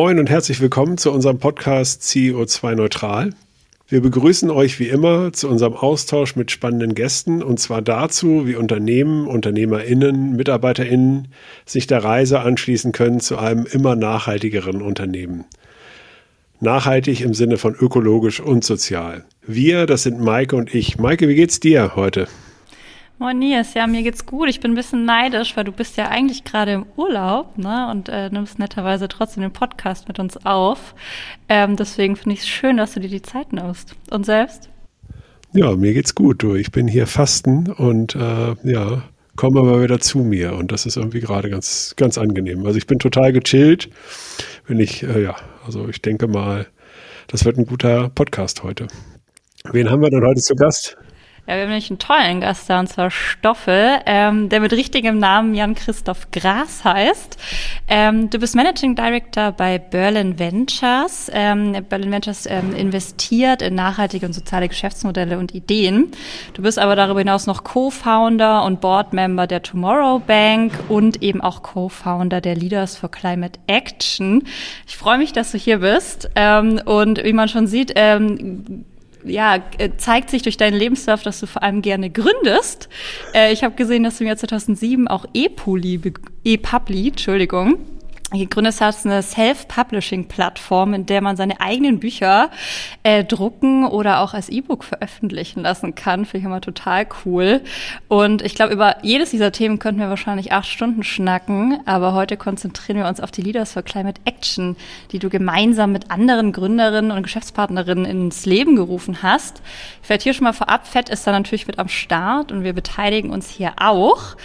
Moin und herzlich willkommen zu unserem Podcast CEO2 Neutral. Wir begrüßen euch wie immer zu unserem Austausch mit spannenden Gästen und zwar dazu, wie Unternehmen, UnternehmerInnen, MitarbeiterInnen sich der Reise anschließen können zu einem immer nachhaltigeren Unternehmen. Nachhaltig im Sinne von ökologisch und sozial. Wir, das sind Maike und ich. Maike, wie geht's dir heute? Moin Nils, ja, mir geht's gut. Ich bin ein bisschen neidisch, weil du bist ja eigentlich gerade im Urlaub, ne? Und äh, nimmst netterweise trotzdem den Podcast mit uns auf. Ähm, deswegen finde ich es schön, dass du dir die Zeit nimmst. Und selbst? Ja, mir geht's gut, du. Ich bin hier fasten und äh, ja, komme aber wieder zu mir. Und das ist irgendwie gerade ganz, ganz angenehm. Also ich bin total gechillt. Wenn ich, äh, ja, also ich denke mal, das wird ein guter Podcast heute. Wen haben wir denn heute zu Gast? Ja, wir haben nämlich einen tollen Gast da, und zwar Stoffel, ähm, der mit richtigem Namen Jan-Christoph Gras heißt. Ähm, du bist Managing Director bei Berlin Ventures. Ähm, Berlin Ventures ähm, investiert in nachhaltige und soziale Geschäftsmodelle und Ideen. Du bist aber darüber hinaus noch Co-Founder und Board-Member der Tomorrow Bank und eben auch Co-Founder der Leaders for Climate Action. Ich freue mich, dass du hier bist. Ähm, und wie man schon sieht, ähm, ja, äh, zeigt sich durch deinen Lebenslauf, dass du vor allem gerne gründest. Äh, ich habe gesehen, dass du im Jahr 2007 auch E-Publi, E-Publi, Entschuldigung, gegründet hast, eine Self-Publishing-Plattform, in der man seine eigenen Bücher äh, drucken oder auch als E-Book veröffentlichen lassen kann. Finde ich immer total cool. Und ich glaube, über jedes dieser Themen könnten wir wahrscheinlich acht Stunden schnacken, aber heute konzentrieren wir uns auf die Leaders for Climate Action, die du gemeinsam mit anderen Gründerinnen und Geschäftspartnerinnen ins Leben gerufen hast. Ich werde hier schon mal vorab, Fett ist da natürlich mit am Start und wir beteiligen uns hier auch.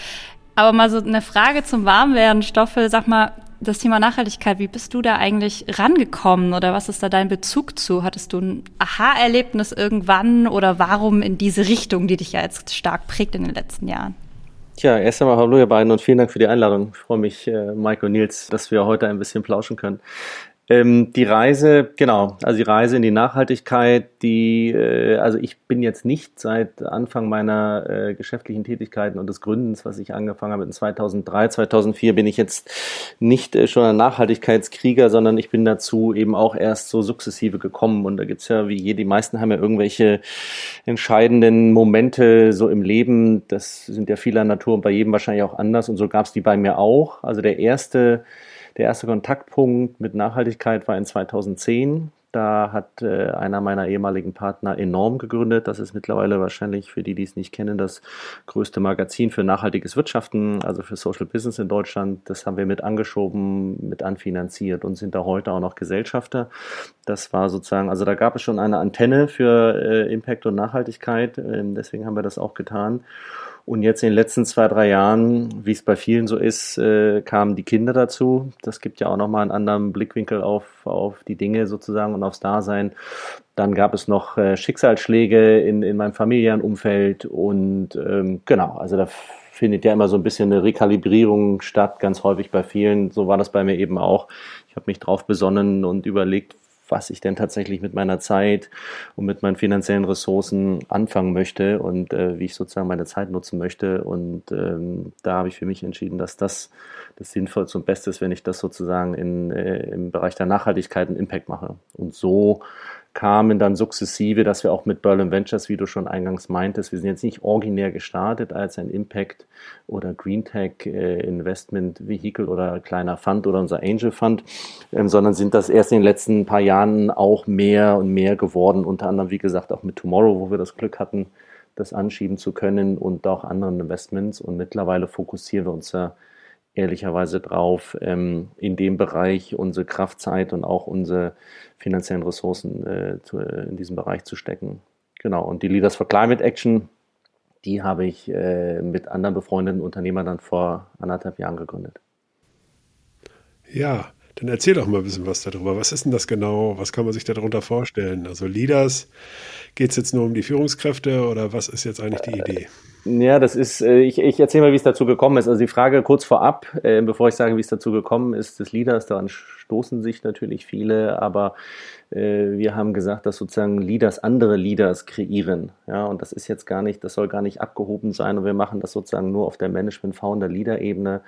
Aber mal so eine Frage zum Warmwerden, Stoffel. Sag mal, das Thema Nachhaltigkeit, wie bist du da eigentlich rangekommen oder was ist da dein Bezug zu? Hattest du ein Aha-Erlebnis irgendwann oder warum in diese Richtung, die dich ja jetzt stark prägt in den letzten Jahren? Tja, erst einmal hallo ihr beiden und vielen Dank für die Einladung. Ich freue mich, äh, Mike und Nils, dass wir heute ein bisschen plauschen können. Ähm, die Reise, genau, also die Reise in die Nachhaltigkeit, die, äh, also ich bin jetzt nicht seit Anfang meiner äh, geschäftlichen Tätigkeiten und des Gründens, was ich angefangen habe in 2003, 2004, bin ich jetzt nicht äh, schon ein Nachhaltigkeitskrieger, sondern ich bin dazu eben auch erst so sukzessive gekommen. Und da gibt's ja, wie je, die meisten haben ja irgendwelche entscheidenden Momente so im Leben. Das sind ja vieler Natur und bei jedem wahrscheinlich auch anders. Und so gab's die bei mir auch. Also der erste der erste Kontaktpunkt mit Nachhaltigkeit war in 2010. Da hat äh, einer meiner ehemaligen Partner enorm gegründet. Das ist mittlerweile wahrscheinlich für die, die es nicht kennen, das größte Magazin für nachhaltiges Wirtschaften, also für Social Business in Deutschland. Das haben wir mit angeschoben, mit anfinanziert und sind da heute auch noch Gesellschafter. Das war sozusagen, also da gab es schon eine Antenne für äh, Impact und Nachhaltigkeit. Ähm, deswegen haben wir das auch getan. Und jetzt in den letzten zwei, drei Jahren, wie es bei vielen so ist, äh, kamen die Kinder dazu. Das gibt ja auch nochmal einen anderen Blickwinkel auf, auf die Dinge sozusagen und aufs Dasein. Dann gab es noch äh, Schicksalsschläge in, in meinem familiären Umfeld und ähm, genau, also da findet ja immer so ein bisschen eine Rekalibrierung statt, ganz häufig bei vielen. So war das bei mir eben auch. Ich habe mich drauf besonnen und überlegt, was ich denn tatsächlich mit meiner Zeit und mit meinen finanziellen Ressourcen anfangen möchte und äh, wie ich sozusagen meine Zeit nutzen möchte. Und ähm, da habe ich für mich entschieden, dass das das Sinnvollste und Beste ist, wenn ich das sozusagen in, äh, im Bereich der Nachhaltigkeit einen Impact mache. Und so kamen dann sukzessive, dass wir auch mit Berlin Ventures, wie du schon eingangs meintest, wir sind jetzt nicht originär gestartet als ein Impact oder Green Tech äh, Investment Vehicle oder kleiner Fund oder unser Angel Fund, ähm, sondern sind das erst in den letzten paar Jahren auch mehr und mehr geworden, unter anderem, wie gesagt, auch mit Tomorrow, wo wir das Glück hatten, das anschieben zu können und auch anderen Investments. Und mittlerweile fokussieren wir uns ja ehrlicherweise drauf, ähm, in dem Bereich unsere Kraftzeit und auch unsere finanziellen Ressourcen äh, zu, äh, in diesem Bereich zu stecken. Genau, und die Leaders for Climate Action, die habe ich äh, mit anderen befreundeten Unternehmern dann vor anderthalb Jahren gegründet. Ja, dann erzähl doch mal ein bisschen was darüber. Was ist denn das genau? Was kann man sich darunter vorstellen? Also Leaders, geht es jetzt nur um die Führungskräfte oder was ist jetzt eigentlich die Idee? Ja, das ist, äh, ich, ich erzähle mal, wie es dazu gekommen ist. Also die Frage kurz vorab, äh, bevor ich sage, wie es dazu gekommen ist, des Leaders, daran stoßen sich natürlich viele, aber äh, wir haben gesagt, dass sozusagen Leaders andere Leaders kreieren. Ja, und das ist jetzt gar nicht, das soll gar nicht abgehoben sein und wir machen das sozusagen nur auf der Management-Founder-Leader-Ebene,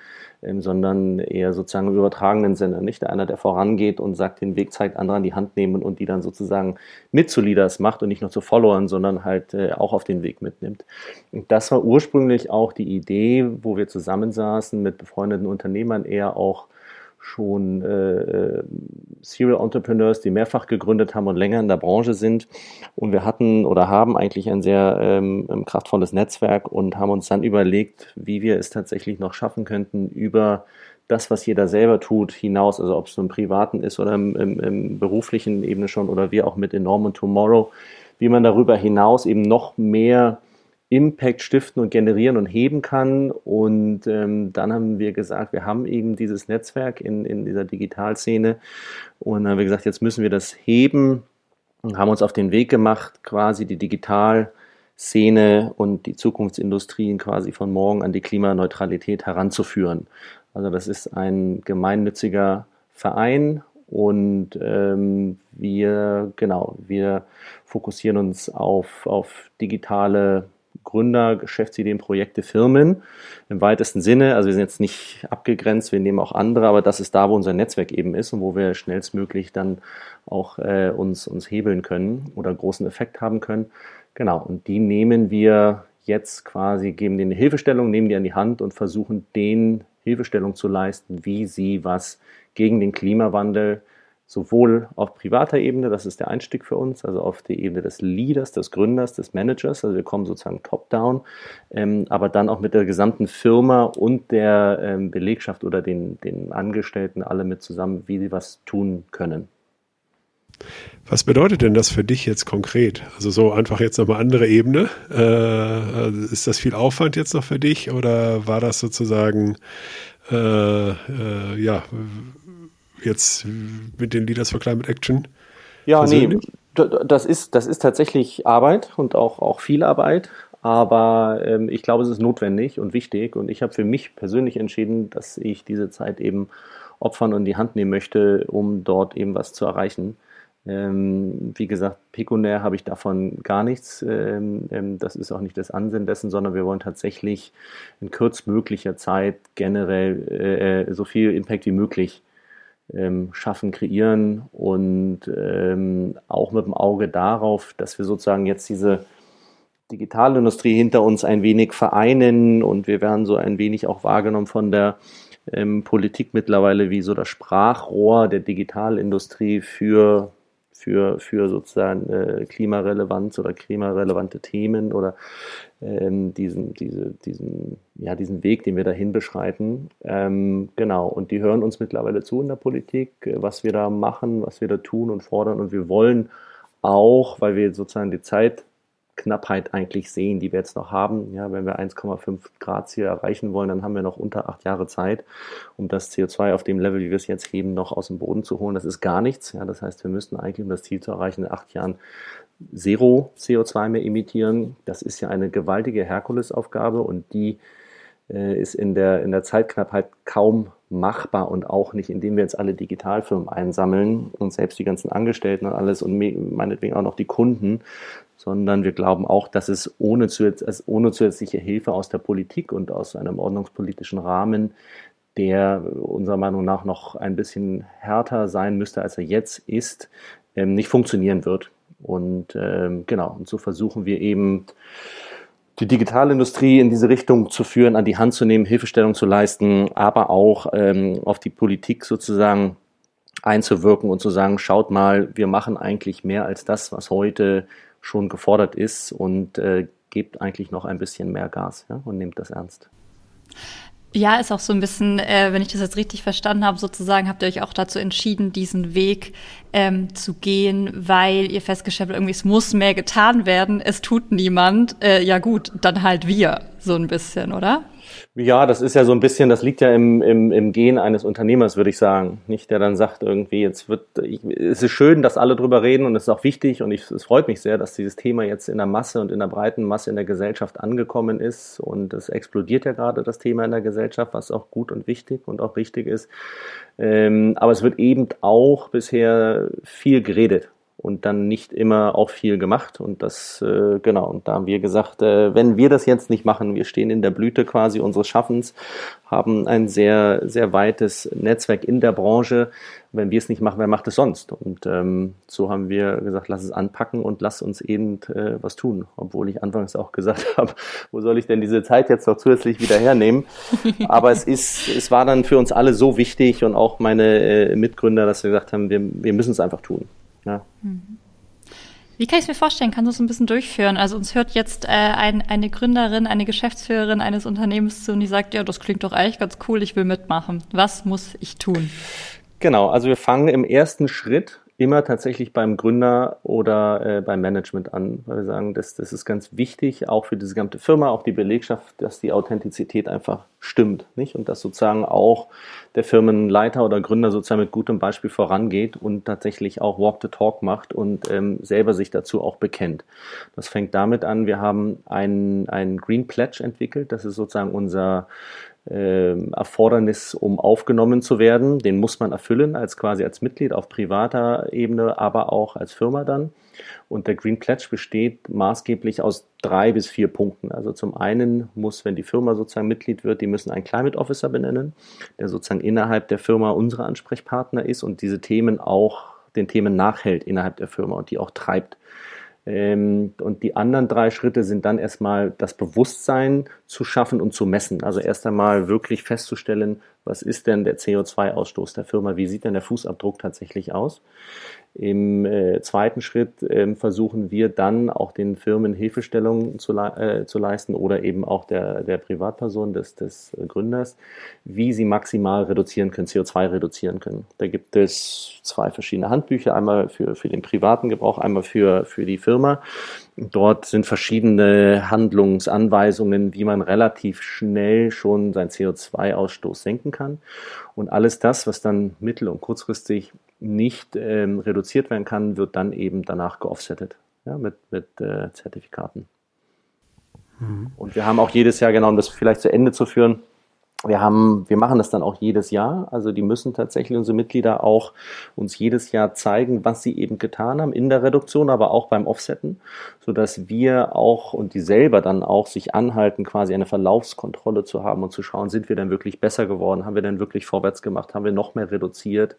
ähm, sondern eher sozusagen im übertragenen Sinne. Nicht einer, der vorangeht und sagt, den Weg zeigt, andere an die Hand nehmen und die dann sozusagen mit zu Leaders macht und nicht nur zu Followern, sondern halt äh, auch auf den Weg mitnimmt. Und das war ursprünglich auch die Idee, wo wir zusammensaßen mit befreundeten Unternehmern, eher auch schon äh, äh, Serial Entrepreneurs, die mehrfach gegründet haben und länger in der Branche sind. Und wir hatten oder haben eigentlich ein sehr ähm, ähm, kraftvolles Netzwerk und haben uns dann überlegt, wie wir es tatsächlich noch schaffen könnten, über das, was jeder selber tut, hinaus, also ob es nun im privaten ist oder im, im, im beruflichen Ebene schon oder wir auch mit Enorm und Tomorrow, wie man darüber hinaus eben noch mehr Impact stiften und generieren und heben kann. Und ähm, dann haben wir gesagt, wir haben eben dieses Netzwerk in, in dieser Digitalszene und dann haben wir gesagt, jetzt müssen wir das heben und haben uns auf den Weg gemacht, quasi die Digitalszene und die Zukunftsindustrien quasi von morgen an die Klimaneutralität heranzuführen. Also das ist ein gemeinnütziger Verein und ähm, wir, genau, wir fokussieren uns auf, auf digitale Gründer, Geschäftsideen, Projekte, Firmen im weitesten Sinne. Also wir sind jetzt nicht abgegrenzt, wir nehmen auch andere, aber das ist da, wo unser Netzwerk eben ist und wo wir schnellstmöglich dann auch äh, uns, uns hebeln können oder großen Effekt haben können. Genau, und die nehmen wir jetzt quasi, geben denen eine Hilfestellung, nehmen die an die Hand und versuchen denen Hilfestellung zu leisten, wie sie was gegen den Klimawandel sowohl auf privater Ebene, das ist der Einstieg für uns, also auf die Ebene des Leaders, des Gründers, des Managers, also wir kommen sozusagen top-down, ähm, aber dann auch mit der gesamten Firma und der ähm, Belegschaft oder den, den Angestellten alle mit zusammen, wie sie was tun können. Was bedeutet denn das für dich jetzt konkret? Also so einfach jetzt nochmal andere Ebene. Äh, ist das viel Aufwand jetzt noch für dich oder war das sozusagen äh, äh, ja jetzt mit den Leaders for Climate Action? Ja, persönlich? nee, das ist, das ist tatsächlich Arbeit und auch, auch viel Arbeit. Aber ähm, ich glaube, es ist notwendig und wichtig. Und ich habe für mich persönlich entschieden, dass ich diese Zeit eben opfern und in die Hand nehmen möchte, um dort eben was zu erreichen. Ähm, wie gesagt, pekunär habe ich davon gar nichts. Ähm, ähm, das ist auch nicht das Ansinnen dessen, sondern wir wollen tatsächlich in kürzmöglicher Zeit generell äh, äh so viel Impact wie möglich ähm, schaffen, kreieren und ähm, auch mit dem Auge darauf, dass wir sozusagen jetzt diese Digitalindustrie hinter uns ein wenig vereinen und wir werden so ein wenig auch wahrgenommen von der ähm, Politik mittlerweile wie so das Sprachrohr der Digitalindustrie für für, für sozusagen äh, Klimarelevanz oder klimarelevante Themen oder ähm, diesen, diese, diesen, ja, diesen Weg, den wir dahin beschreiten. Ähm, genau, und die hören uns mittlerweile zu in der Politik, äh, was wir da machen, was wir da tun und fordern. Und wir wollen auch, weil wir sozusagen die Zeit Knappheit eigentlich sehen, die wir jetzt noch haben. Ja, wenn wir 1,5 Grad Ziel erreichen wollen, dann haben wir noch unter acht Jahre Zeit, um das CO2 auf dem Level, wie wir es jetzt heben, noch aus dem Boden zu holen. Das ist gar nichts. Ja, das heißt, wir müssten eigentlich, um das Ziel zu erreichen, in acht Jahren Zero CO2 mehr emittieren. Das ist ja eine gewaltige Herkulesaufgabe und die äh, ist in der, in der Zeitknappheit kaum machbar und auch nicht, indem wir jetzt alle Digitalfirmen einsammeln und selbst die ganzen Angestellten und alles und meinetwegen auch noch die Kunden, sondern wir glauben auch, dass es ohne, ohne zusätzliche Hilfe aus der Politik und aus einem ordnungspolitischen Rahmen, der unserer Meinung nach noch ein bisschen härter sein müsste, als er jetzt ist, ähm, nicht funktionieren wird. Und ähm, genau, und so versuchen wir eben die Digitalindustrie in diese Richtung zu führen, an die Hand zu nehmen, Hilfestellung zu leisten, aber auch ähm, auf die Politik sozusagen einzuwirken und zu sagen, schaut mal, wir machen eigentlich mehr als das, was heute schon gefordert ist und äh, gebt eigentlich noch ein bisschen mehr Gas ja, und nehmt das ernst. Ja, ist auch so ein bisschen, äh, wenn ich das jetzt richtig verstanden habe, sozusagen habt ihr euch auch dazu entschieden, diesen Weg ähm, zu gehen, weil ihr festgestellt habt, irgendwie es muss mehr getan werden, es tut niemand. Äh, ja gut, dann halt wir, so ein bisschen, oder? Ja, das ist ja so ein bisschen, das liegt ja im, im, im Gen eines Unternehmers, würde ich sagen. Nicht, der dann sagt irgendwie, jetzt wird, ich, es ist schön, dass alle drüber reden und es ist auch wichtig und ich, es freut mich sehr, dass dieses Thema jetzt in der Masse und in der breiten Masse in der Gesellschaft angekommen ist und es explodiert ja gerade das Thema in der Gesellschaft, was auch gut und wichtig und auch richtig ist. Ähm, aber es wird eben auch bisher viel geredet und dann nicht immer auch viel gemacht. Und das, äh, genau, und da haben wir gesagt, äh, wenn wir das jetzt nicht machen, wir stehen in der Blüte quasi unseres Schaffens, haben ein sehr, sehr weites Netzwerk in der Branche. Wenn wir es nicht machen, wer macht es sonst? Und ähm, so haben wir gesagt, lass es anpacken und lass uns eben äh, was tun. Obwohl ich anfangs auch gesagt habe, wo soll ich denn diese Zeit jetzt noch zusätzlich wieder hernehmen? Aber es ist, es war dann für uns alle so wichtig und auch meine äh, Mitgründer, dass wir gesagt haben, wir, wir müssen es einfach tun. Ja. Mhm. Wie kann ich es mir vorstellen? Kannst du es ein bisschen durchführen? Also uns hört jetzt äh, ein, eine Gründerin, eine Geschäftsführerin eines Unternehmens zu und die sagt, ja, das klingt doch eigentlich ganz cool, ich will mitmachen. Was muss ich tun? Genau, also wir fangen im ersten Schritt immer tatsächlich beim Gründer oder äh, beim Management an, weil wir sagen, das, das ist ganz wichtig, auch für diese gesamte Firma, auch die Belegschaft, dass die Authentizität einfach stimmt, nicht? Und dass sozusagen auch der Firmenleiter oder Gründer sozusagen mit gutem Beispiel vorangeht und tatsächlich auch Walk the Talk macht und ähm, selber sich dazu auch bekennt. Das fängt damit an, wir haben einen, einen Green Pledge entwickelt, das ist sozusagen unser Erfordernis, um aufgenommen zu werden. Den muss man erfüllen als quasi als Mitglied auf privater Ebene, aber auch als Firma dann. Und der Green Pledge besteht maßgeblich aus drei bis vier Punkten. Also zum einen muss, wenn die Firma sozusagen Mitglied wird, die müssen einen Climate Officer benennen, der sozusagen innerhalb der Firma unsere Ansprechpartner ist und diese Themen auch den Themen nachhält innerhalb der Firma und die auch treibt. Ähm, und die anderen drei Schritte sind dann erstmal das Bewusstsein zu schaffen und zu messen. Also erst einmal wirklich festzustellen, was ist denn der CO2-Ausstoß der Firma, wie sieht denn der Fußabdruck tatsächlich aus. Im äh, zweiten Schritt äh, versuchen wir dann auch den Firmen Hilfestellung zu, äh, zu leisten oder eben auch der, der Privatperson des, des Gründers, wie sie maximal reduzieren können, CO2 reduzieren können. Da gibt es zwei verschiedene Handbücher, einmal für, für den privaten Gebrauch, einmal für, für die Firma. Dort sind verschiedene Handlungsanweisungen, wie man relativ schnell schon seinen CO2-Ausstoß senken kann. Und alles das, was dann mittel- und kurzfristig nicht ähm, reduziert werden kann, wird dann eben danach geoffsettet ja, mit, mit äh, Zertifikaten. Mhm. Und wir haben auch jedes Jahr, genau um das vielleicht zu Ende zu führen, wir haben, wir machen das dann auch jedes Jahr. Also die müssen tatsächlich unsere Mitglieder auch uns jedes Jahr zeigen, was sie eben getan haben in der Reduktion, aber auch beim Offsetten, so dass wir auch und die selber dann auch sich anhalten, quasi eine Verlaufskontrolle zu haben und zu schauen, sind wir denn wirklich besser geworden, haben wir denn wirklich vorwärts gemacht, haben wir noch mehr reduziert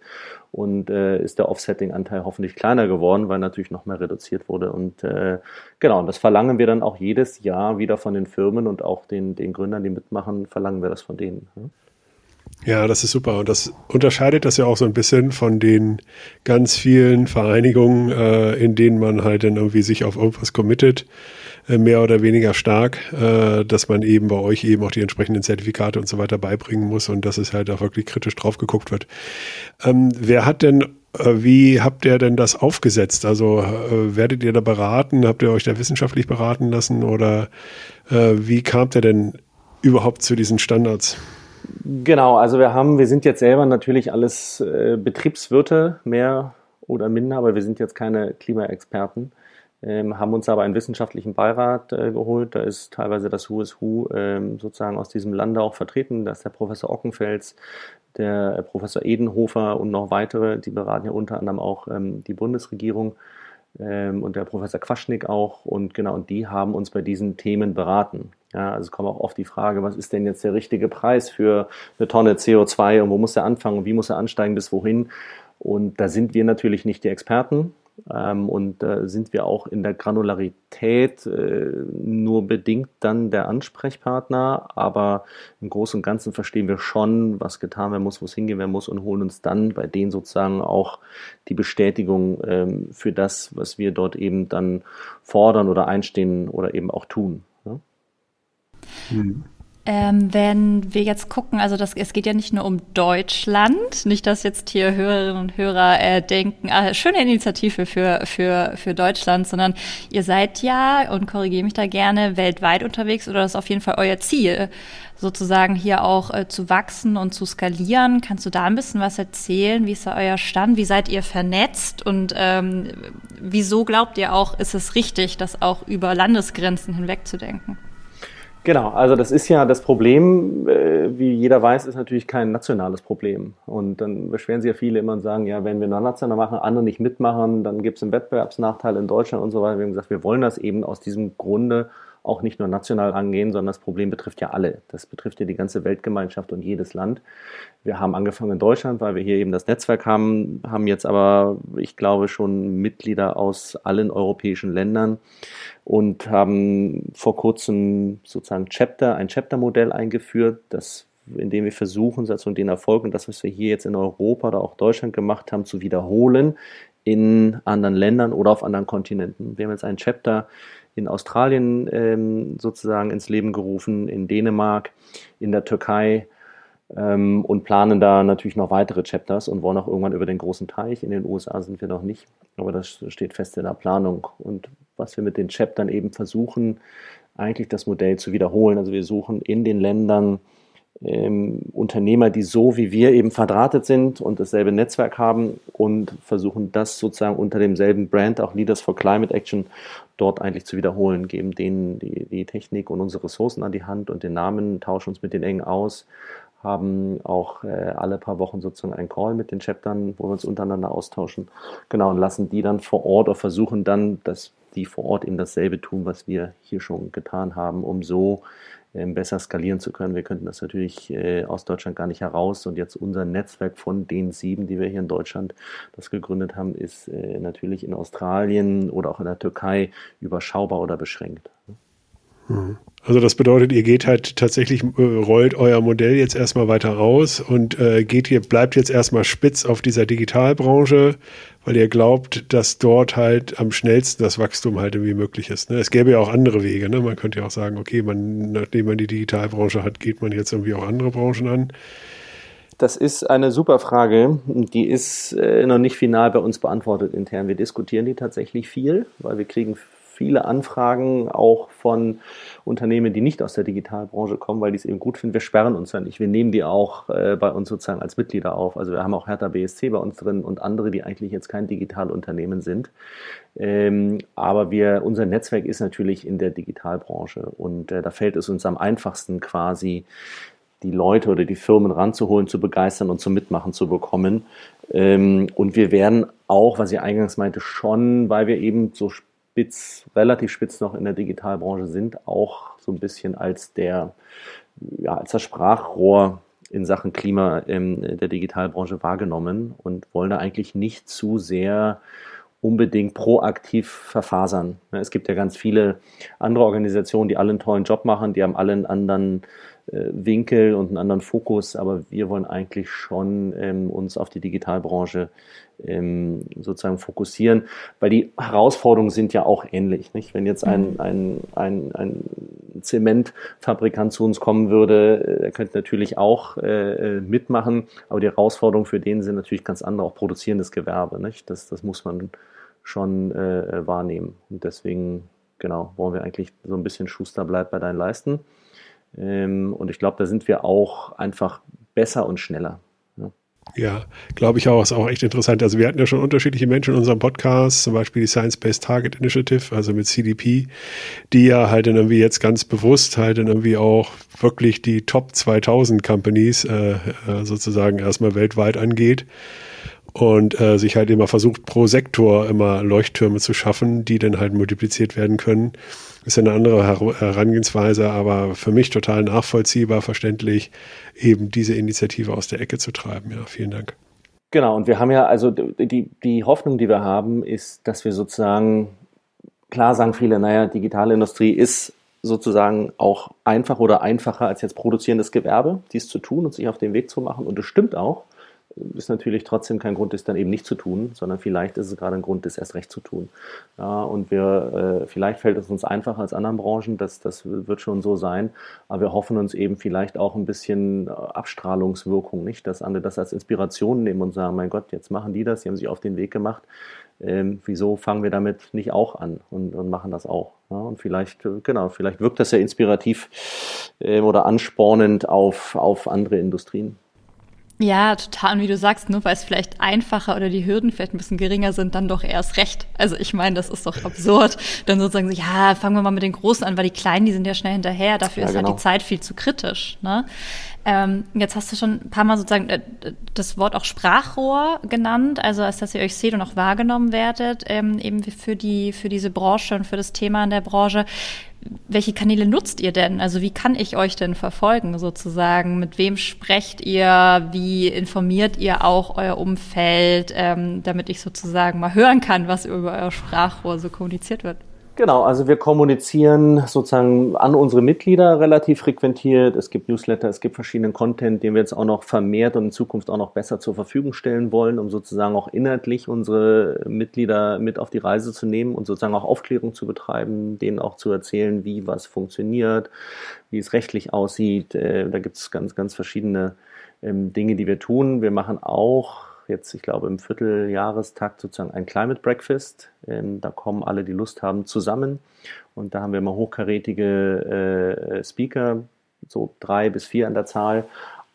und äh, ist der Offsetting-Anteil hoffentlich kleiner geworden, weil natürlich noch mehr reduziert wurde. Und äh, genau, und das verlangen wir dann auch jedes Jahr wieder von den Firmen und auch den, den Gründern, die mitmachen, verlangen wir das von denen. Ja, das ist super. Und das unterscheidet das ja auch so ein bisschen von den ganz vielen Vereinigungen, äh, in denen man halt dann irgendwie sich auf irgendwas committet, äh, mehr oder weniger stark, äh, dass man eben bei euch eben auch die entsprechenden Zertifikate und so weiter beibringen muss und dass es halt auch wirklich kritisch drauf geguckt wird. Ähm, wer hat denn äh, wie habt ihr denn das aufgesetzt? Also äh, werdet ihr da beraten? Habt ihr euch da wissenschaftlich beraten lassen oder äh, wie kamt ihr denn überhaupt zu diesen Standards? Genau, also wir haben, wir sind jetzt selber natürlich alles äh, Betriebswirte, mehr oder minder, aber wir sind jetzt keine Klimaexperten. Ähm, haben uns aber einen wissenschaftlichen Beirat äh, geholt. Da ist teilweise das Who ähm, sozusagen aus diesem Lande auch vertreten. Da ist der Professor Ockenfels, der Professor Edenhofer und noch weitere. Die beraten ja unter anderem auch ähm, die Bundesregierung ähm, und der Professor Quaschnik auch. Und genau, und die haben uns bei diesen Themen beraten. Ja, also kommt auch oft die Frage, was ist denn jetzt der richtige Preis für eine Tonne CO2 und wo muss er anfangen und wie muss er ansteigen bis wohin? Und da sind wir natürlich nicht die Experten. Ähm, und äh, sind wir auch in der Granularität äh, nur bedingt dann der Ansprechpartner, aber im Großen und Ganzen verstehen wir schon, was getan werden muss, wo es hingehen werden muss und holen uns dann bei denen sozusagen auch die Bestätigung ähm, für das, was wir dort eben dann fordern oder einstehen oder eben auch tun. Mhm. Ähm, wenn wir jetzt gucken, also das, es geht ja nicht nur um Deutschland, nicht, dass jetzt hier Hörerinnen und Hörer äh, denken, ah, schöne Initiative für, für, für Deutschland, sondern ihr seid ja, und korrigiere mich da gerne, weltweit unterwegs oder das ist auf jeden Fall euer Ziel, sozusagen hier auch äh, zu wachsen und zu skalieren. Kannst du da ein bisschen was erzählen? Wie ist da euer Stand? Wie seid ihr vernetzt? Und ähm, wieso glaubt ihr auch, ist es richtig, das auch über Landesgrenzen hinweg zu denken? Genau, also das ist ja das Problem, äh, wie jeder weiß, ist natürlich kein nationales Problem. Und dann beschweren sich ja viele immer und sagen, ja, wenn wir nur national machen, andere nicht mitmachen, dann gibt es einen Wettbewerbsnachteil in Deutschland und so weiter. Wir haben gesagt, wir wollen das eben aus diesem Grunde auch nicht nur national angehen, sondern das Problem betrifft ja alle. Das betrifft ja die ganze Weltgemeinschaft und jedes Land. Wir haben angefangen in Deutschland, weil wir hier eben das Netzwerk haben, haben jetzt aber, ich glaube, schon Mitglieder aus allen europäischen Ländern und haben vor kurzem sozusagen Chapter, ein Chapter-Modell eingeführt, das indem wir versuchen, sozusagen den Erfolg und das, was wir hier jetzt in Europa oder auch Deutschland gemacht haben, zu wiederholen in anderen Ländern oder auf anderen Kontinenten. Wir haben jetzt ein Chapter in Australien ähm, sozusagen ins Leben gerufen, in Dänemark, in der Türkei ähm, und planen da natürlich noch weitere Chapters und wollen auch irgendwann über den großen Teich. In den USA sind wir noch nicht, aber das steht fest in der Planung. Und was wir mit den Chaptern eben versuchen, eigentlich das Modell zu wiederholen. Also wir suchen in den Ländern ähm, Unternehmer, die so wie wir eben verdrahtet sind und dasselbe Netzwerk haben und versuchen das sozusagen unter demselben Brand, auch Leaders for Climate Action, dort eigentlich zu wiederholen, geben denen die, die Technik und unsere Ressourcen an die Hand und den Namen, tauschen uns mit denen eng aus, haben auch äh, alle paar Wochen sozusagen einen Call mit den Chaptern, wo wir uns untereinander austauschen. Genau, und lassen die dann vor Ort oder versuchen dann, dass die vor Ort eben dasselbe tun, was wir hier schon getan haben, um so ähm, besser skalieren zu können. Wir könnten das natürlich äh, aus Deutschland gar nicht heraus. Und jetzt unser Netzwerk von den sieben, die wir hier in Deutschland das gegründet haben, ist äh, natürlich in Australien oder auch in der Türkei überschaubar oder beschränkt. Also das bedeutet, ihr geht halt tatsächlich, äh, rollt euer Modell jetzt erstmal weiter aus und äh, geht hier, bleibt jetzt erstmal spitz auf dieser Digitalbranche, weil ihr glaubt, dass dort halt am schnellsten das Wachstum halt irgendwie möglich ist. Ne? Es gäbe ja auch andere Wege. Ne? Man könnte ja auch sagen, okay, man, nachdem man die Digitalbranche hat, geht man jetzt irgendwie auch andere Branchen an. Das ist eine super Frage. Die ist äh, noch nicht final bei uns beantwortet intern. Wir diskutieren die tatsächlich viel, weil wir kriegen viele Anfragen auch von Unternehmen, die nicht aus der Digitalbranche kommen, weil die es eben gut finden. Wir sperren uns ja nicht. Wir nehmen die auch äh, bei uns sozusagen als Mitglieder auf. Also wir haben auch Hertha BSC bei uns drin und andere, die eigentlich jetzt kein Digitalunternehmen sind. Ähm, aber wir, unser Netzwerk ist natürlich in der Digitalbranche und äh, da fällt es uns am einfachsten quasi, die Leute oder die Firmen ranzuholen, zu begeistern und zum Mitmachen zu bekommen. Ähm, und wir werden auch, was ich eingangs meinte, schon, weil wir eben so spitz, relativ spitz noch in der Digitalbranche sind, auch so ein bisschen als der, ja, als das Sprachrohr in Sachen Klima in der Digitalbranche wahrgenommen und wollen da eigentlich nicht zu sehr unbedingt proaktiv verfasern. Es gibt ja ganz viele andere Organisationen, die alle einen tollen Job machen, die haben alle einen anderen Winkel und einen anderen Fokus, aber wir wollen eigentlich schon ähm, uns auf die Digitalbranche ähm, sozusagen fokussieren, weil die Herausforderungen sind ja auch ähnlich. Nicht? Wenn jetzt ein, mhm. ein, ein, ein Zementfabrikant zu uns kommen würde, äh, der könnte natürlich auch äh, äh, mitmachen, aber die Herausforderungen für den sind natürlich ganz andere, auch produzierendes Gewerbe. Nicht? Das, das muss man schon äh, wahrnehmen. Und deswegen, genau, wollen wir eigentlich so ein bisschen Schuster bleibt bei deinen Leisten. Ähm, und ich glaube, da sind wir auch einfach besser und schneller. Ja. Ja, glaube ich auch. Ist auch echt interessant. Also wir hatten ja schon unterschiedliche Menschen in unserem Podcast, zum Beispiel die Science-Based Target Initiative, also mit CDP, die ja halt dann irgendwie jetzt ganz bewusst halt dann irgendwie auch wirklich die Top 2000 Companies äh, äh, sozusagen erstmal weltweit angeht und äh, sich halt immer versucht, pro Sektor immer Leuchttürme zu schaffen, die dann halt multipliziert werden können. Ist eine andere Her Herangehensweise, aber für mich total nachvollziehbar, verständlich, eben diese Initiative aus der Ecke zu treiben. Ja, vielen Dank. Genau, und wir haben ja, also die, die Hoffnung, die wir haben, ist, dass wir sozusagen, klar sagen viele, naja, digitale Industrie ist sozusagen auch einfach oder einfacher als jetzt produzierendes Gewerbe, dies zu tun und sich auf den Weg zu machen. Und das stimmt auch. Ist natürlich trotzdem kein Grund, das dann eben nicht zu tun, sondern vielleicht ist es gerade ein Grund, das erst recht zu tun. Ja, und wir, äh, vielleicht fällt es uns einfacher als anderen Branchen, das, das wird schon so sein, aber wir hoffen uns eben vielleicht auch ein bisschen äh, Abstrahlungswirkung, nicht, dass andere das als Inspiration nehmen und sagen, mein Gott, jetzt machen die das, die haben sich auf den Weg gemacht, ähm, wieso fangen wir damit nicht auch an und, und machen das auch? Ja, und vielleicht, äh, genau, vielleicht wirkt das ja inspirativ äh, oder anspornend auf, auf andere Industrien. Ja, total. Und wie du sagst, nur weil es vielleicht einfacher oder die Hürden vielleicht ein bisschen geringer sind, dann doch erst recht. Also ich meine, das ist doch absurd. Dann sozusagen so, ja, fangen wir mal mit den Großen an, weil die Kleinen, die sind ja schnell hinterher. Dafür ja, ist genau. halt die Zeit viel zu kritisch. Ne? Ähm, jetzt hast du schon ein paar Mal sozusagen äh, das Wort auch Sprachrohr genannt, also als dass ihr euch seht und auch wahrgenommen werdet, ähm, eben für die, für diese Branche und für das Thema in der Branche welche Kanäle nutzt ihr denn? Also wie kann ich euch denn verfolgen sozusagen? Mit wem sprecht ihr? Wie informiert ihr auch euer Umfeld, ähm, damit ich sozusagen mal hören kann, was über euer Sprachrohr so kommuniziert wird? Genau, also wir kommunizieren sozusagen an unsere Mitglieder relativ frequentiert. Es gibt Newsletter, es gibt verschiedenen Content, den wir jetzt auch noch vermehrt und in Zukunft auch noch besser zur Verfügung stellen wollen, um sozusagen auch inhaltlich unsere Mitglieder mit auf die Reise zu nehmen und sozusagen auch Aufklärung zu betreiben, denen auch zu erzählen, wie was funktioniert, wie es rechtlich aussieht. Äh, da gibt es ganz, ganz verschiedene ähm, Dinge, die wir tun. Wir machen auch jetzt, ich glaube, im Vierteljahrestakt sozusagen ein Climate Breakfast. Ähm, da kommen alle, die Lust haben, zusammen. Und da haben wir immer hochkarätige äh, Speaker, so drei bis vier an der Zahl,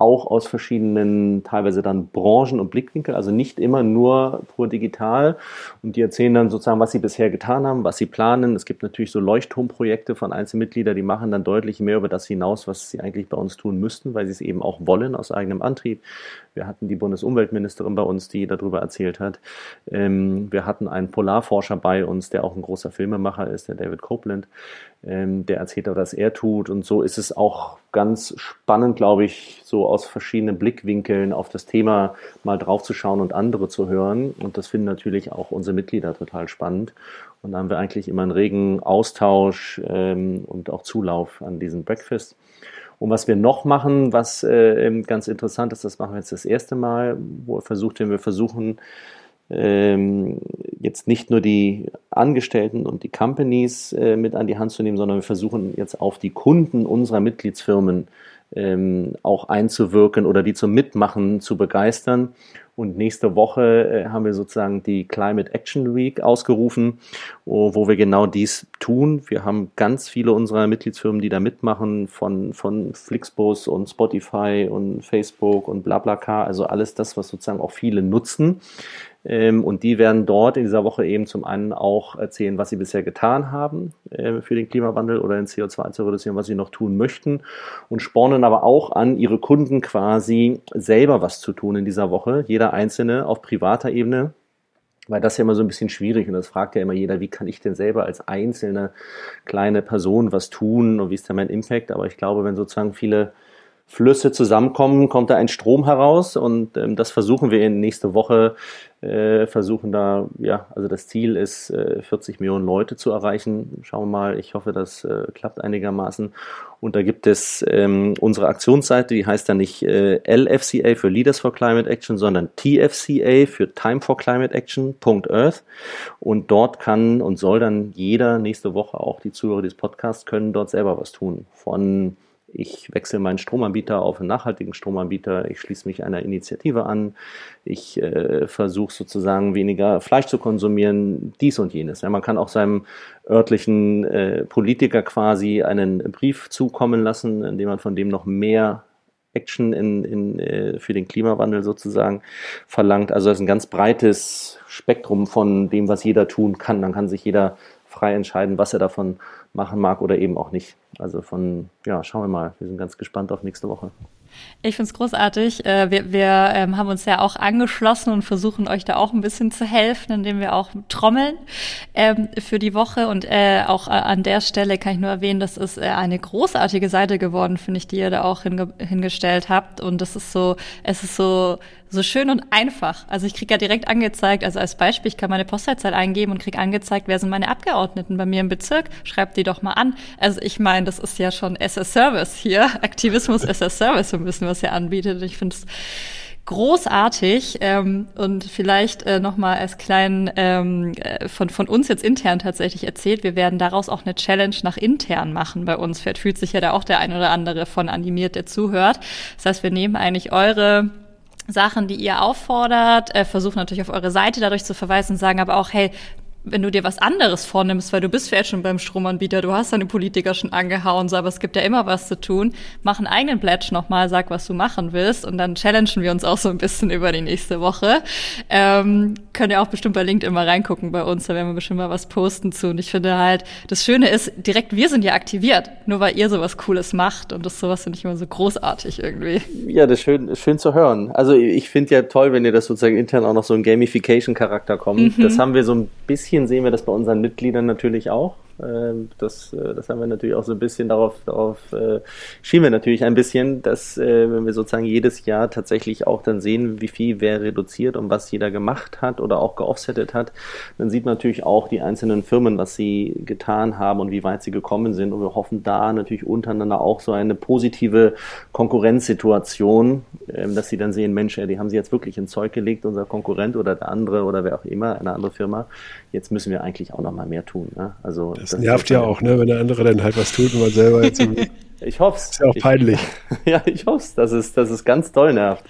auch aus verschiedenen, teilweise dann Branchen und Blickwinkel, also nicht immer nur pur digital. Und die erzählen dann sozusagen, was sie bisher getan haben, was sie planen. Es gibt natürlich so Leuchtturmprojekte von Einzelmitgliedern, die machen dann deutlich mehr über das hinaus, was sie eigentlich bei uns tun müssten, weil sie es eben auch wollen aus eigenem Antrieb. Wir hatten die Bundesumweltministerin bei uns, die darüber erzählt hat. Ähm, wir hatten einen Polarforscher bei uns, der auch ein großer Filmemacher ist, der David Copeland. Ähm, der erzählt, was er tut. Und so ist es auch ganz spannend, glaube ich, so aus verschiedenen Blickwinkeln auf das Thema mal draufzuschauen und andere zu hören. Und das finden natürlich auch unsere Mitglieder total spannend. Und da haben wir eigentlich immer einen regen Austausch ähm, und auch Zulauf an diesen Breakfast. Und was wir noch machen, was äh, ganz interessant ist, das machen wir jetzt das erste Mal, wo wir versucht haben, wir versuchen, ähm, jetzt nicht nur die Angestellten und die Companies äh, mit an die Hand zu nehmen, sondern wir versuchen jetzt auf die Kunden unserer Mitgliedsfirmen ähm, auch einzuwirken oder die zum Mitmachen zu begeistern. Und nächste Woche äh, haben wir sozusagen die Climate Action Week ausgerufen, wo, wir genau dies tun. Wir haben ganz viele unserer Mitgliedsfirmen, die da mitmachen, von, von Flixbus und Spotify und Facebook und BlaBlaCar, also alles das, was sozusagen auch viele nutzen. Ähm, und die werden dort in dieser Woche eben zum einen auch erzählen, was sie bisher getan haben äh, für den Klimawandel oder den CO2 zu reduzieren, was sie noch tun möchten und spornen aber auch an, ihre Kunden quasi selber was zu tun in dieser Woche. Jeder Einzelne auf privater Ebene weil das ja immer so ein bisschen schwierig und das fragt ja immer jeder, wie kann ich denn selber als einzelne kleine Person was tun und wie ist da mein Impact? Aber ich glaube, wenn sozusagen viele Flüsse zusammenkommen, kommt da ein Strom heraus und ähm, das versuchen wir in nächste Woche, äh, versuchen da, ja, also das Ziel ist, äh, 40 Millionen Leute zu erreichen. Schauen wir mal, ich hoffe, das äh, klappt einigermaßen. Und da gibt es ähm, unsere Aktionsseite, die heißt dann nicht äh, LFCA für Leaders for Climate Action, sondern TFCA für Time for Climate Action.earth. Und dort kann und soll dann jeder nächste Woche, auch die Zuhörer des Podcasts, können dort selber was tun. Von ich wechsle meinen Stromanbieter auf einen nachhaltigen Stromanbieter, ich schließe mich einer Initiative an, ich äh, versuche sozusagen weniger Fleisch zu konsumieren, dies und jenes. Ja, man kann auch seinem örtlichen äh, Politiker quasi einen Brief zukommen lassen, indem man von dem noch mehr Action in, in, äh, für den Klimawandel sozusagen verlangt. Also das ist ein ganz breites Spektrum von dem, was jeder tun kann. Dann kann sich jeder frei entscheiden, was er davon machen mag oder eben auch nicht. Also von, ja, schauen wir mal. Wir sind ganz gespannt auf nächste Woche. Ich finde es großartig. Äh, wir, wir ähm, haben uns ja auch angeschlossen und versuchen euch da auch ein bisschen zu helfen, indem wir auch trommeln ähm, für die Woche. Und äh, auch äh, an der Stelle kann ich nur erwähnen, das ist eine großartige Seite geworden, finde ich, die ihr da auch hinge hingestellt habt. Und das ist so, es ist so so schön und einfach. Also ich kriege ja direkt angezeigt, also als Beispiel, ich kann meine Postleitzahl eingeben und kriege angezeigt, wer sind meine Abgeordneten bei mir im Bezirk, schreibt die doch mal an. Also ich meine, das ist ja schon SS Service hier, Aktivismus SS Service so ein bisschen, was er anbietet. Ich finde es großartig ähm, und vielleicht äh, nochmal als kleinen ähm, äh, von, von uns jetzt intern tatsächlich erzählt, wir werden daraus auch eine Challenge nach intern machen bei uns. Vielleicht fühlt sich ja da auch der ein oder andere von animiert, der zuhört. Das heißt, wir nehmen eigentlich eure Sachen, die ihr auffordert, äh, versuchen natürlich auf eure Seite dadurch zu verweisen, sagen aber auch, hey, wenn du dir was anderes vornimmst, weil du bist vielleicht schon beim Stromanbieter, du hast deine Politiker schon angehauen, so, aber es gibt ja immer was zu tun, mach einen eigenen Pledge nochmal, sag, was du machen willst und dann challengen wir uns auch so ein bisschen über die nächste Woche. Ähm, könnt ihr auch bestimmt bei LinkedIn mal reingucken bei uns, da werden wir bestimmt mal was posten zu und ich finde halt, das Schöne ist, direkt wir sind ja aktiviert, nur weil ihr sowas Cooles macht und das sowas finde ich immer so großartig irgendwie. Ja, das ist schön, schön zu hören. Also ich finde ja toll, wenn ihr das sozusagen intern auch noch so ein Gamification-Charakter kommt. Mhm. Das haben wir so ein bisschen bisschen sehen wir das bei unseren Mitgliedern natürlich auch. Ähm, das, äh, das haben wir natürlich auch so ein bisschen darauf, darauf äh, schieben wir natürlich ein bisschen, dass äh, wenn wir sozusagen jedes Jahr tatsächlich auch dann sehen, wie viel wer reduziert und was jeder gemacht hat oder auch geoffsettet hat, dann sieht man natürlich auch die einzelnen Firmen, was sie getan haben und wie weit sie gekommen sind. Und wir hoffen da natürlich untereinander auch so eine positive Konkurrenzsituation, ähm, dass sie dann sehen, Mensch, die haben sie jetzt wirklich ins Zeug gelegt, unser Konkurrent oder der andere oder wer auch immer, eine andere Firma. Jetzt müssen wir eigentlich auch noch mal mehr tun. Ne? Also das, das nervt ja auch, ne, wenn der andere dann halt was tut und man selber jetzt. ich hoffe es. Ist ja auch peinlich. Ich, ja, ich hoffe es, dass es, dass es ganz toll nervt.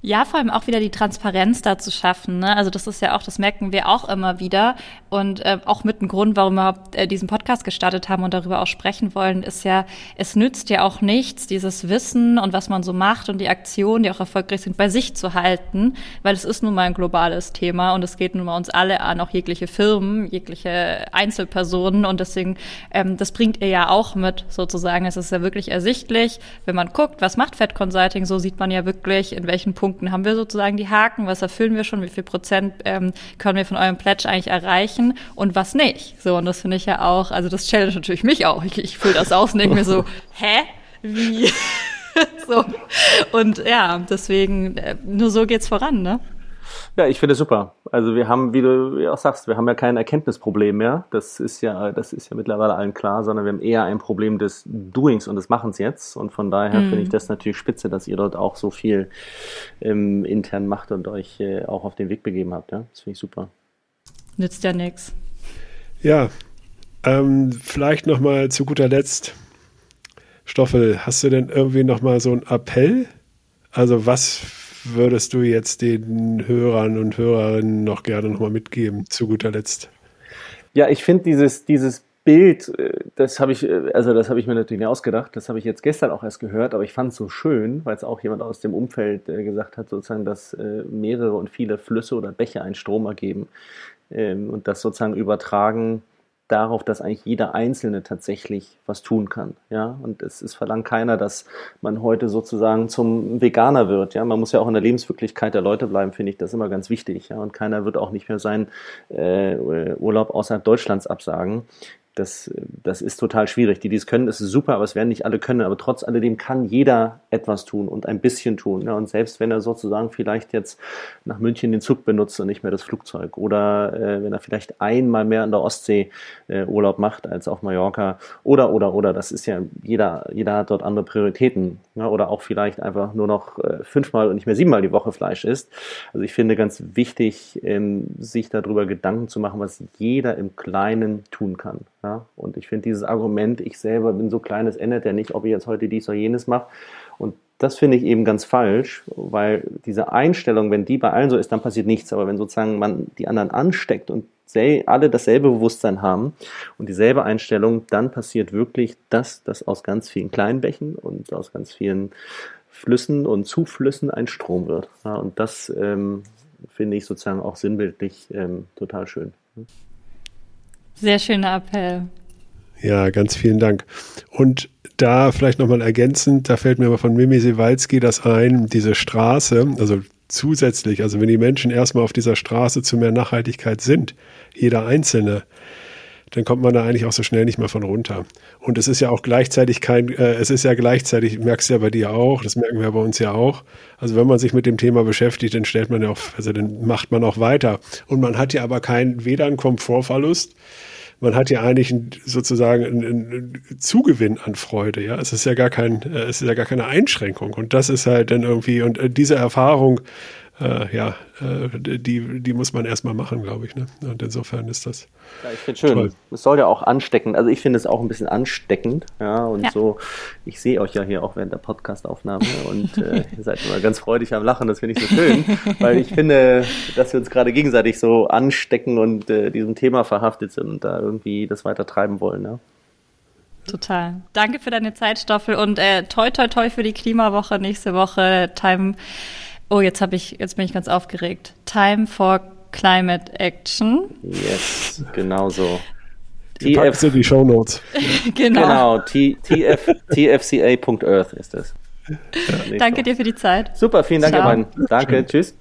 Ja, vor allem auch wieder die Transparenz da zu schaffen. Ne? Also das ist ja auch, das merken wir auch immer wieder. Und äh, auch mit dem Grund, warum wir äh, diesen Podcast gestartet haben und darüber auch sprechen wollen, ist ja, es nützt ja auch nichts, dieses Wissen und was man so macht und die Aktionen, die auch erfolgreich sind, bei sich zu halten, weil es ist nun mal ein globales Thema und es geht nun mal uns alle an, auch jegliche Firmen, jegliche Einzelpersonen. Und deswegen, ähm, das bringt ihr ja auch mit sozusagen. Es ist ja wirklich ersichtlich, wenn man guckt, was macht Fed Consulting, so sieht man ja wirklich, in welchen Punkten Punkten haben wir sozusagen die Haken, was erfüllen wir schon, wie viel Prozent ähm, können wir von eurem Pledge eigentlich erreichen und was nicht. So, und das finde ich ja auch, also das challenge natürlich mich auch. Ich, ich fülle das aus und denke mir so, hä? Wie? so. Und ja, deswegen, äh, nur so geht's voran, ne? Ja, ich finde es super. Also wir haben, wie du auch sagst, wir haben ja kein Erkenntnisproblem mehr. Das ist ja, das ist ja mittlerweile allen klar, sondern wir haben eher ein Problem des Doings und des Machens jetzt. Und von daher mhm. finde ich das natürlich spitze, dass ihr dort auch so viel ähm, intern macht und euch äh, auch auf den Weg begeben habt. Ja? Das finde ich super. Nützt ja nichts. Ja, ähm, vielleicht nochmal zu guter Letzt. Stoffel, hast du denn irgendwie nochmal so einen Appell? Also was würdest du jetzt den Hörern und Hörerinnen noch gerne nochmal mitgeben, zu guter Letzt? Ja, ich finde dieses, dieses Bild, äh, das habe ich, äh, also das habe ich mir natürlich nicht ausgedacht, das habe ich jetzt gestern auch erst gehört, aber ich fand es so schön, weil es auch jemand aus dem Umfeld äh, gesagt hat, sozusagen, dass mehrere und viele Flüsse oder Bäche einen Strom ergeben ähm, und das sozusagen übertragen darauf, dass eigentlich jeder Einzelne tatsächlich was tun kann. Ja, und es, es verlangt keiner, dass man heute sozusagen zum Veganer wird. Ja, man muss ja auch in der Lebenswirklichkeit der Leute bleiben, finde ich das immer ganz wichtig. Ja, und keiner wird auch nicht mehr seinen äh, Urlaub außerhalb Deutschlands absagen das, das ist total schwierig. Die, die es können, ist super, aber es werden nicht alle können. Aber trotz alledem kann jeder etwas tun und ein bisschen tun. Ja, und selbst wenn er sozusagen vielleicht jetzt nach München den Zug benutzt und nicht mehr das Flugzeug oder äh, wenn er vielleicht einmal mehr an der Ostsee äh, Urlaub macht als auf Mallorca oder, oder, oder, das ist ja, jeder, jeder hat dort andere Prioritäten. Ja, oder auch vielleicht einfach nur noch äh, fünfmal und nicht mehr siebenmal die Woche Fleisch isst. Also ich finde ganz wichtig, ähm, sich darüber Gedanken zu machen, was jeder im Kleinen tun kann. Ja? Und ich finde dieses Argument, ich selber bin so klein, es ändert ja nicht, ob ich jetzt heute dies oder jenes mache. Und das finde ich eben ganz falsch, weil diese Einstellung, wenn die bei allen so ist, dann passiert nichts. Aber wenn sozusagen man die anderen ansteckt und alle dasselbe Bewusstsein haben und dieselbe Einstellung, dann passiert wirklich das, dass aus ganz vielen kleinen Bächen und aus ganz vielen Flüssen und Zuflüssen ein Strom wird. Ja, und das ähm, finde ich sozusagen auch sinnbildlich ähm, total schön. Sehr schöner Appell. Ja, ganz vielen Dank. Und da vielleicht nochmal ergänzend, da fällt mir aber von Mimi Sewalski das ein, diese Straße, also zusätzlich, also wenn die Menschen erstmal auf dieser Straße zu mehr Nachhaltigkeit sind, jeder Einzelne, dann kommt man da eigentlich auch so schnell nicht mehr von runter. Und es ist ja auch gleichzeitig kein, äh, es ist ja gleichzeitig, merkst du ja bei dir auch, das merken wir bei uns ja auch. Also wenn man sich mit dem Thema beschäftigt, dann stellt man ja auch, also dann macht man auch weiter. Und man hat ja aber keinen, weder einen Komfortverlust, man hat ja eigentlich sozusagen einen, Zugewinn an Freude, ja. Es ist ja gar kein, äh, es ist ja gar keine Einschränkung. Und das ist halt dann irgendwie, und äh, diese Erfahrung, äh, ja, äh, die, die muss man erstmal machen, glaube ich. Ne? Und insofern ist das. Ja, ich finde schön. Toll. Es soll ja auch anstecken. Also ich finde es auch ein bisschen ansteckend. Ja, und ja. so, ich sehe euch ja hier auch während der Podcastaufnahme und äh, ihr seid immer ganz freudig am Lachen. Das finde ich so schön, weil ich finde, dass wir uns gerade gegenseitig so anstecken und äh, diesem Thema verhaftet sind und da irgendwie das weiter treiben wollen. Ja? Total. Danke für deine Zeit, Stoffel, und äh, toi toi toi für die Klimawoche nächste Woche. Time Oh, jetzt habe ich, jetzt bin ich ganz aufgeregt. Time for Climate Action. Yes, genau so. Die TF in die Show Notes. genau. Genau, TF, tfca.earth ist es. Ja, Danke dir für die Zeit. Super, vielen Dank, ihr beiden. Danke, tschüss.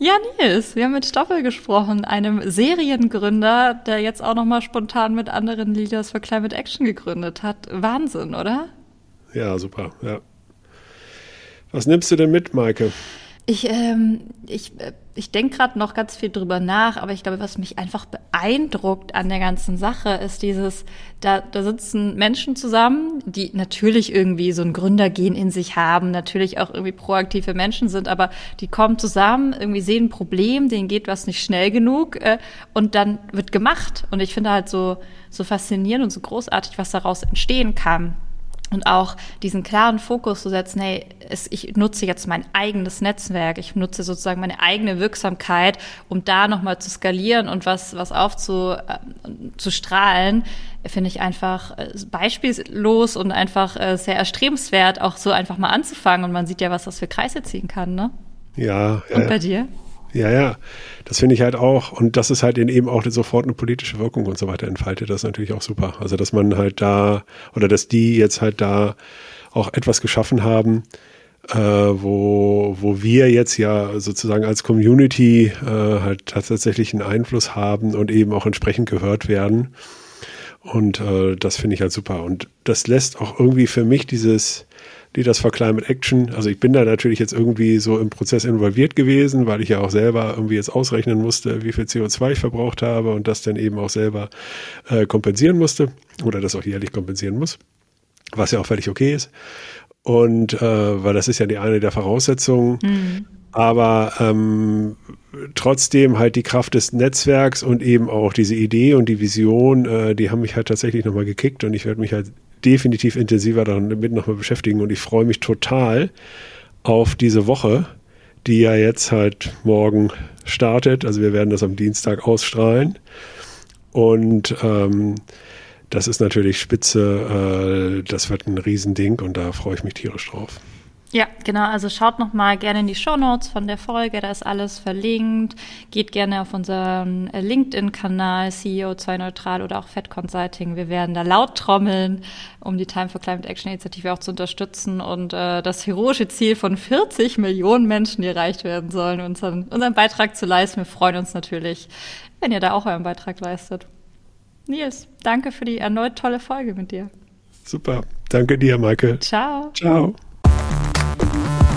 Ja, Nils, wir haben mit Stoffel gesprochen, einem Seriengründer, der jetzt auch nochmal spontan mit anderen Leaders for Climate Action gegründet hat. Wahnsinn, oder? Ja, super, ja. Was nimmst du denn mit, Maike? Ich, ähm, ich, äh, ich denke gerade noch ganz viel drüber nach, aber ich glaube, was mich einfach beeindruckt an der ganzen Sache, ist dieses, da, da sitzen Menschen zusammen, die natürlich irgendwie so ein Gründergen in sich haben, natürlich auch irgendwie proaktive Menschen sind, aber die kommen zusammen, irgendwie sehen ein Problem, denen geht was nicht schnell genug äh, und dann wird gemacht. Und ich finde halt so, so faszinierend und so großartig, was daraus entstehen kann und auch diesen klaren Fokus zu setzen, hey, es, ich nutze jetzt mein eigenes Netzwerk, ich nutze sozusagen meine eigene Wirksamkeit, um da nochmal zu skalieren und was, was aufzustrahlen, äh, finde ich einfach äh, beispiellos und einfach äh, sehr erstrebenswert, auch so einfach mal anzufangen. Und man sieht ja, was das für Kreise ziehen kann, ne? Ja. ja und bei dir? Ja, ja, das finde ich halt auch. Und das ist halt eben auch sofort eine politische Wirkung und so weiter entfaltet. Das ist natürlich auch super. Also, dass man halt da oder dass die jetzt halt da auch etwas geschaffen haben, äh, wo, wo wir jetzt ja sozusagen als Community äh, halt tatsächlich einen Einfluss haben und eben auch entsprechend gehört werden. Und äh, das finde ich halt super. Und das lässt auch irgendwie für mich dieses Leaders for Climate Action. Also ich bin da natürlich jetzt irgendwie so im Prozess involviert gewesen, weil ich ja auch selber irgendwie jetzt ausrechnen musste, wie viel CO2 ich verbraucht habe und das dann eben auch selber äh, kompensieren musste oder das auch jährlich kompensieren muss, was ja auch völlig okay ist. Und äh, weil das ist ja die eine der Voraussetzungen. Mhm. Aber ähm, trotzdem halt die Kraft des Netzwerks und eben auch diese Idee und die Vision, äh, die haben mich halt tatsächlich nochmal gekickt und ich werde mich halt definitiv intensiver damit nochmal beschäftigen und ich freue mich total auf diese Woche, die ja jetzt halt morgen startet. Also wir werden das am Dienstag ausstrahlen und ähm, das ist natürlich spitze, äh, das wird ein Riesending und da freue ich mich tierisch drauf. Ja, genau. Also schaut noch mal gerne in die Show Notes von der Folge. Da ist alles verlinkt. Geht gerne auf unseren äh, LinkedIn-Kanal CEO2 Neutral oder auch Fed Consulting. Wir werden da laut trommeln, um die Time for Climate Action Initiative auch zu unterstützen und äh, das heroische Ziel von 40 Millionen Menschen, die erreicht werden sollen, unseren, unseren Beitrag zu leisten. Wir freuen uns natürlich, wenn ihr da auch euren Beitrag leistet. Nils, danke für die erneut tolle Folge mit dir. Super. Danke dir, Maike. Ciao. Ciao. thank you